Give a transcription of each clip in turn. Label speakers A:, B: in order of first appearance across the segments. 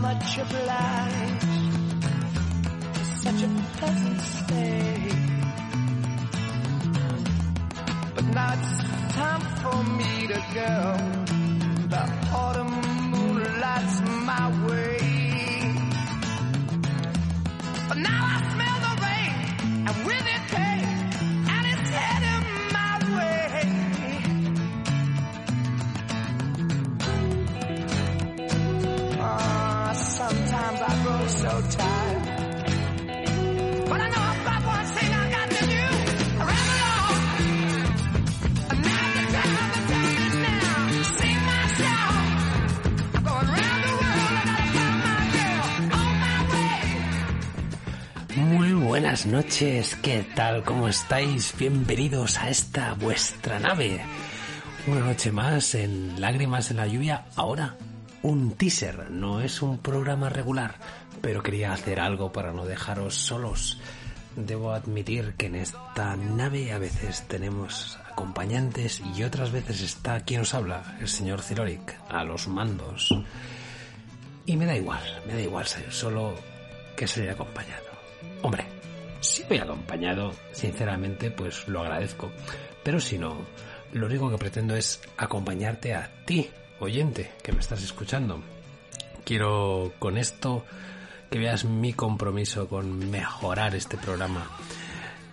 A: much obliged. It's such a pleasant stay. But now it's time for me to go.
B: Noches, ¿qué tal? ¿Cómo estáis? Bienvenidos a esta vuestra nave. Una noche más en Lágrimas en la Lluvia. Ahora, un teaser, no es un programa regular, pero quería hacer algo para no dejaros solos. Debo admitir que en esta nave a veces tenemos acompañantes y otras veces está quien os habla, el señor Ciloric, a los mandos. Y me da igual, me da igual ser solo que salir acompañado. Hombre, si voy acompañado, sinceramente, pues lo agradezco. Pero si no, lo único que pretendo es acompañarte a ti, oyente, que me estás escuchando. Quiero con esto que veas mi compromiso con mejorar este programa.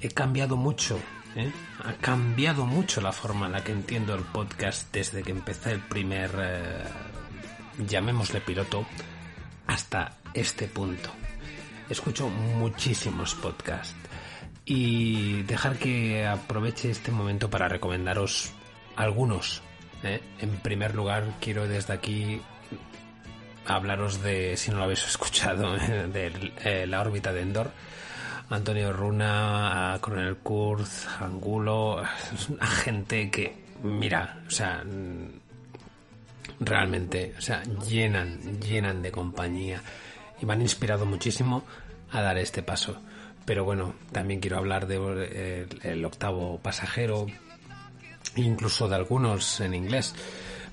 B: He cambiado mucho, ¿eh? ha cambiado mucho la forma en la que entiendo el podcast desde que empecé el primer, eh, llamémosle piloto, hasta este punto. Escucho muchísimos podcasts y dejar que aproveche este momento para recomendaros algunos. ¿eh? En primer lugar, quiero desde aquí hablaros de, si no lo habéis escuchado, de eh, la órbita de Endor. Antonio Runa, Coronel Kurz, Angulo, es una gente que, mira, o sea, realmente, o sea, llenan, llenan de compañía y me han inspirado muchísimo a dar este paso. Pero bueno, también quiero hablar de eh, el octavo pasajero, incluso de algunos en inglés.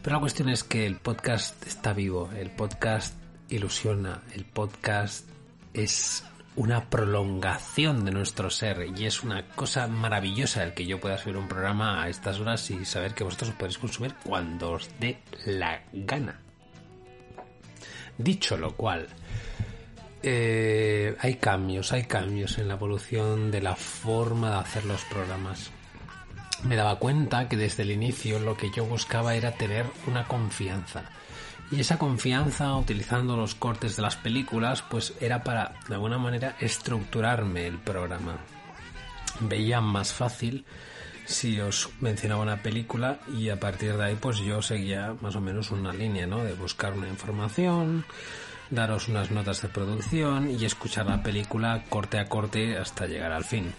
B: Pero la cuestión es que el podcast está vivo, el podcast ilusiona, el podcast es una prolongación de nuestro ser y es una cosa maravillosa el que yo pueda subir un programa a estas horas y saber que vosotros os podéis consumir cuando os dé la gana. Dicho lo cual, eh, hay cambios, hay cambios en la evolución de la forma de hacer los programas. Me daba cuenta que desde el inicio lo que yo buscaba era tener una confianza. Y esa confianza, utilizando los cortes de las películas, pues era para, de alguna manera, estructurarme el programa. Veía más fácil si os mencionaba una película y a partir de ahí pues yo seguía más o menos una línea, ¿no? De buscar una información, daros unas notas de producción y escuchar la película corte a corte hasta llegar al fin.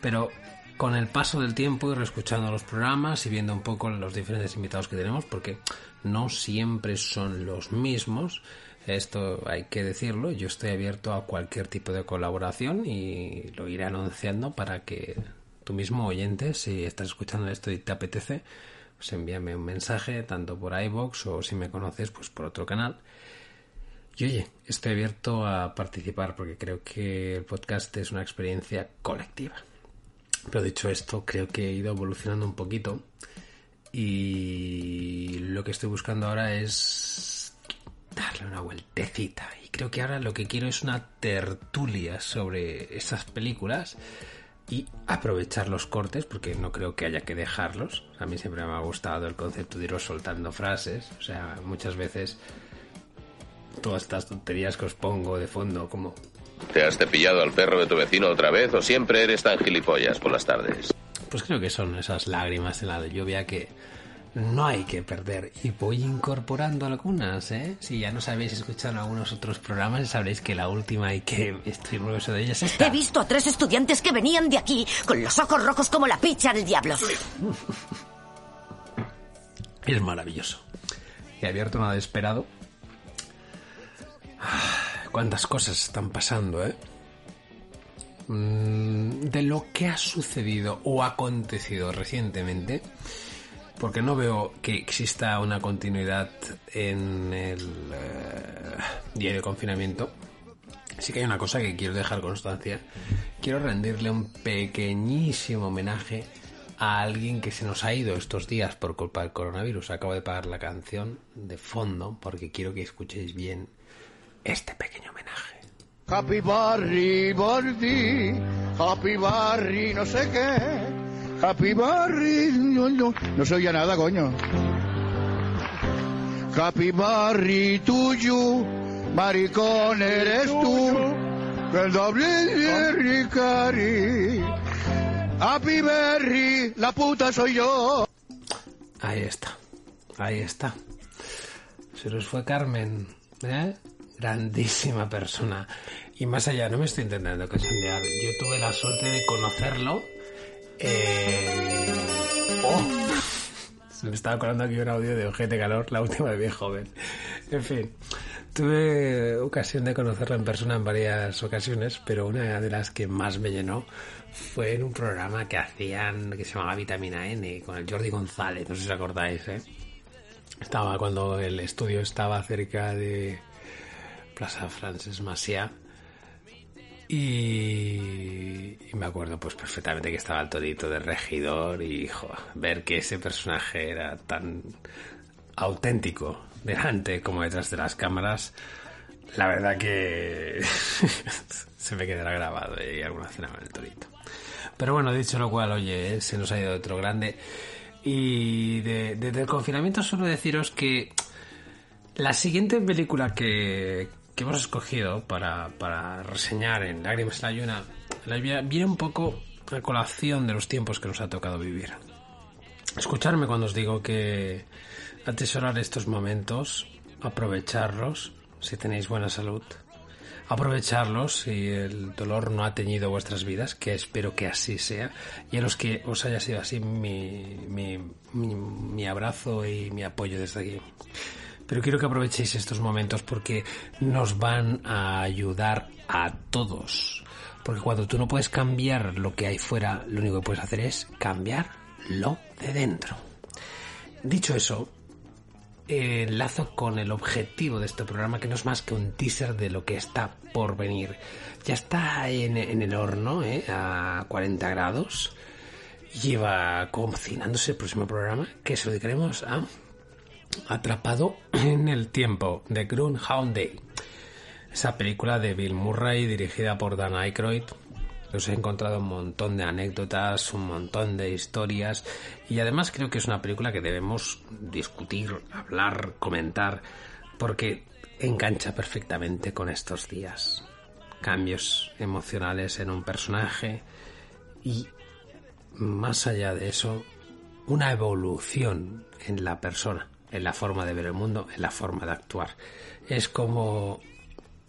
B: Pero con el paso del tiempo y reescuchando los programas y viendo un poco los diferentes invitados que tenemos, porque no siempre son los mismos, esto hay que decirlo, yo estoy abierto a cualquier tipo de colaboración y lo iré anunciando para que tú mismo oyente, si estás escuchando esto y te apetece, pues envíame un mensaje tanto por iBox o si me conoces pues por otro canal. Y oye, estoy abierto a participar porque creo que el podcast es una experiencia colectiva. Pero dicho esto, creo que he ido evolucionando un poquito y lo que estoy buscando ahora es darle una vueltecita. Y creo que ahora lo que quiero es una tertulia sobre esas películas y aprovechar los cortes, porque no creo que haya que dejarlos. A mí siempre me ha gustado el concepto de ir soltando frases. O sea, muchas veces todas estas tonterías que os pongo de fondo, como
C: ¿Te has cepillado al perro de tu vecino otra vez o siempre eres tan gilipollas por las tardes?
B: Pues creo que son esas lágrimas en la lluvia que no hay que perder. Y voy incorporando algunas, ¿eh? Si ya nos habéis escuchado en algunos otros programas, sabréis que la última y que estoy orgulloso de ella es esta.
D: He visto a tres estudiantes que venían de aquí con los ojos rojos como la picha del diablo.
B: Es maravilloso. Y abierto nada esperado. Ah, Cuántas cosas están pasando, ¿eh? Mm, De lo que ha sucedido o acontecido recientemente, porque no veo que exista una continuidad en el eh, día de confinamiento. Sí que hay una cosa que quiero dejar constancia. Quiero rendirle un pequeñísimo homenaje a alguien que se nos ha ido estos días por culpa del coronavirus. Acabo de pagar la canción de fondo porque quiero que escuchéis bien este pequeño homenaje.
E: Happy Barry, Barry, Happy Barry, no sé qué. Happy Barry, no, no, no se oye nada, coño. Happy tuyo, maricón eres tú. El doble de Ricari. Happy la puta soy yo.
B: Ahí está, ahí está. Se nos fue Carmen, ¿eh? Grandísima persona. Y más allá, no me estoy intentando cachondear. Yo tuve la suerte de conocerlo. En- ¡Oh! Se me estaba colando aquí un audio de Ojete Calor, la última de bien joven. En fin, tuve ocasión de conocerlo en persona en varias ocasiones, pero una de las que más me llenó fue en un programa que hacían que se llamaba Vitamina N con el Jordi González, no sé si os acordáis, ¿eh? Estaba cuando el estudio estaba cerca de Plaza Frances Maciá y, me acuerdo pues perfectamente que estaba el todito de regidor y ver que ese personaje era tan auténtico delante como detrás de las cámaras la verdad que se me quedará grabado y alguna cena con el torito. Pero bueno dicho lo cual oye se nos ha ido otro grande. Y de- desde el confinamiento solo deciros que la siguiente película que, que hemos escogido para, para reseñar en Lágrimas la Lluna la viene un poco a colación de los tiempos que nos ha tocado vivir. Escucharme cuando os digo que atesorar estos momentos, aprovecharlos si tenéis buena salud, aprovecharlos si el dolor no ha teñido vuestras vidas, que espero que así sea, y a los que os haya sido así mi, mi, mi, mi abrazo y mi apoyo desde aquí. Pero quiero que aprovechéis estos momentos porque nos van a ayudar a todos. Porque cuando tú no puedes cambiar lo que hay fuera, lo único que puedes hacer es cambiar lo de dentro. Dicho eso, enlazo con el objetivo de este programa, que no es más que un teaser de lo que está por venir. Ya está en, en el horno, ¿eh? a 40 grados. Lleva cocinándose el próximo programa, que se lo dedicaremos a Atrapado en el tiempo, de Groundhound Day. Esa película de Bill Murray dirigida por Dan Aykroyd. Os he encontrado un montón de anécdotas, un montón de historias y además creo que es una película que debemos discutir, hablar, comentar, porque engancha perfectamente con estos días. Cambios emocionales en un personaje y más allá de eso, una evolución en la persona, en la forma de ver el mundo, en la forma de actuar. Es como...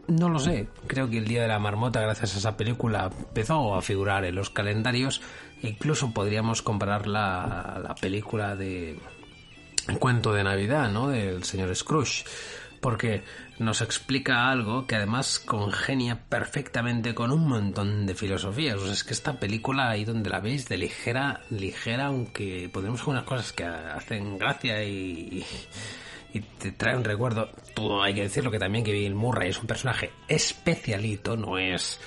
B: No lo sé, creo que el Día de la Marmota, gracias a esa película, empezó a figurar en los calendarios. Incluso podríamos comparar la, la película de cuento de Navidad, ¿no? Del señor Scrooge. Porque nos explica algo que además congenia perfectamente con un montón de filosofías. O sea, es que esta película, ahí donde la veis, de ligera, ligera, aunque podemos algunas cosas que hacen gracia y, y te trae un recuerdo. Todo hay que decirlo que también que Bill Murray es un personaje especialito, no es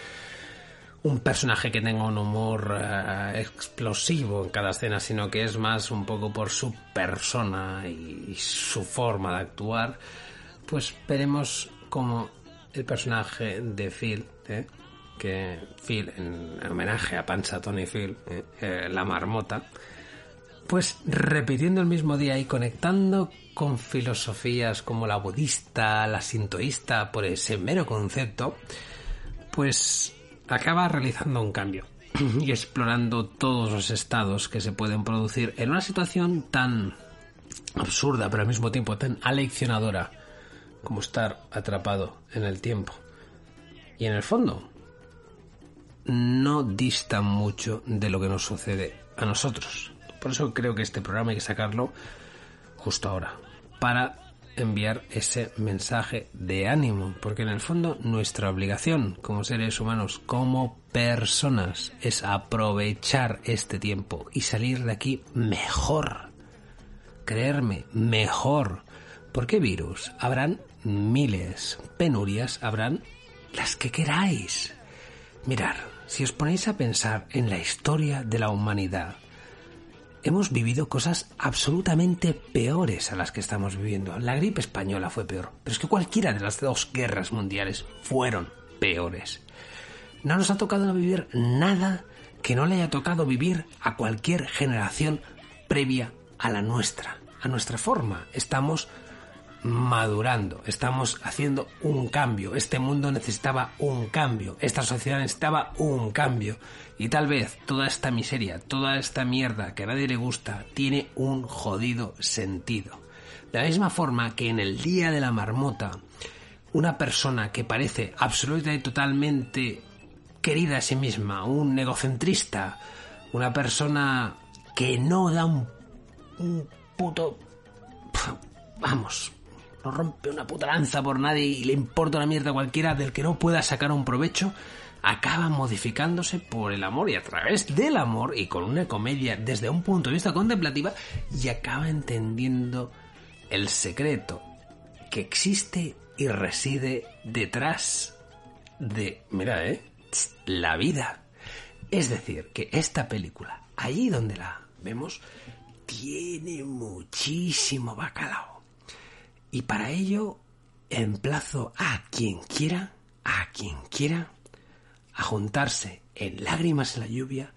B: un personaje que tenga un humor eh, explosivo en cada escena, sino que es más un poco por su persona y su forma de actuar. Pues veremos cómo el personaje de Phil, ¿eh? que Phil, en homenaje a Pancha Tony Phil, ¿eh? Eh, la marmota, pues repitiendo el mismo día y conectando con filosofías como la budista, la sintoísta, por ese mero concepto, pues acaba realizando un cambio y explorando todos los estados que se pueden producir en una situación tan absurda, pero al mismo tiempo tan aleccionadora como estar atrapado en el tiempo. Y en el fondo, no dista mucho de lo que nos sucede a nosotros. Por eso creo que este programa hay que sacarlo justo ahora, para enviar ese mensaje de ánimo, porque en el fondo nuestra obligación como seres humanos, como personas, es aprovechar este tiempo y salir de aquí mejor. Creerme, mejor. Porque virus habrán miles, penurias habrán las que queráis. Mirar, si os ponéis a pensar en la historia de la humanidad, hemos vivido cosas absolutamente peores a las que estamos viviendo. La gripe española fue peor, pero es que cualquiera de las dos guerras mundiales fueron peores. No nos ha tocado vivir nada que no le haya tocado vivir a cualquier generación previa a la nuestra, a nuestra forma. Estamos madurando, estamos haciendo un cambio. Este mundo necesitaba un cambio, esta sociedad necesitaba un cambio. Y tal vez toda esta miseria, toda esta mierda que a nadie le gusta, tiene un jodido sentido. De la misma forma que en el día de la marmota, una persona que parece absolutamente y totalmente querida a sí misma, un egocentrista, una persona que no da un puto... Vamos, no rompe una puta lanza por nadie y le importa una mierda cualquiera del que no pueda sacar un provecho, acaba modificándose por el amor y a través del amor y con una comedia desde un punto de vista contemplativa y acaba entendiendo el secreto que existe y reside detrás de, mira, eh, la vida. Es decir, que esta película, allí donde la vemos, tiene muchísimo bacalao. Y para ello emplazo a quien quiera, a quien quiera, a juntarse en Lágrimas en la Lluvia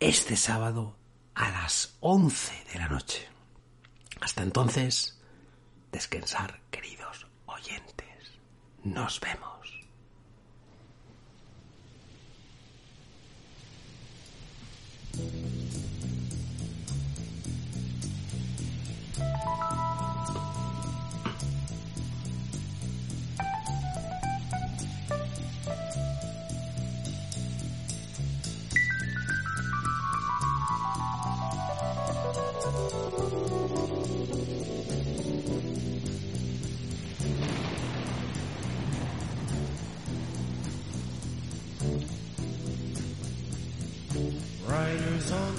B: este sábado a las 11 de la noche. Hasta entonces, descansar, queridos oyentes. Nos vemos.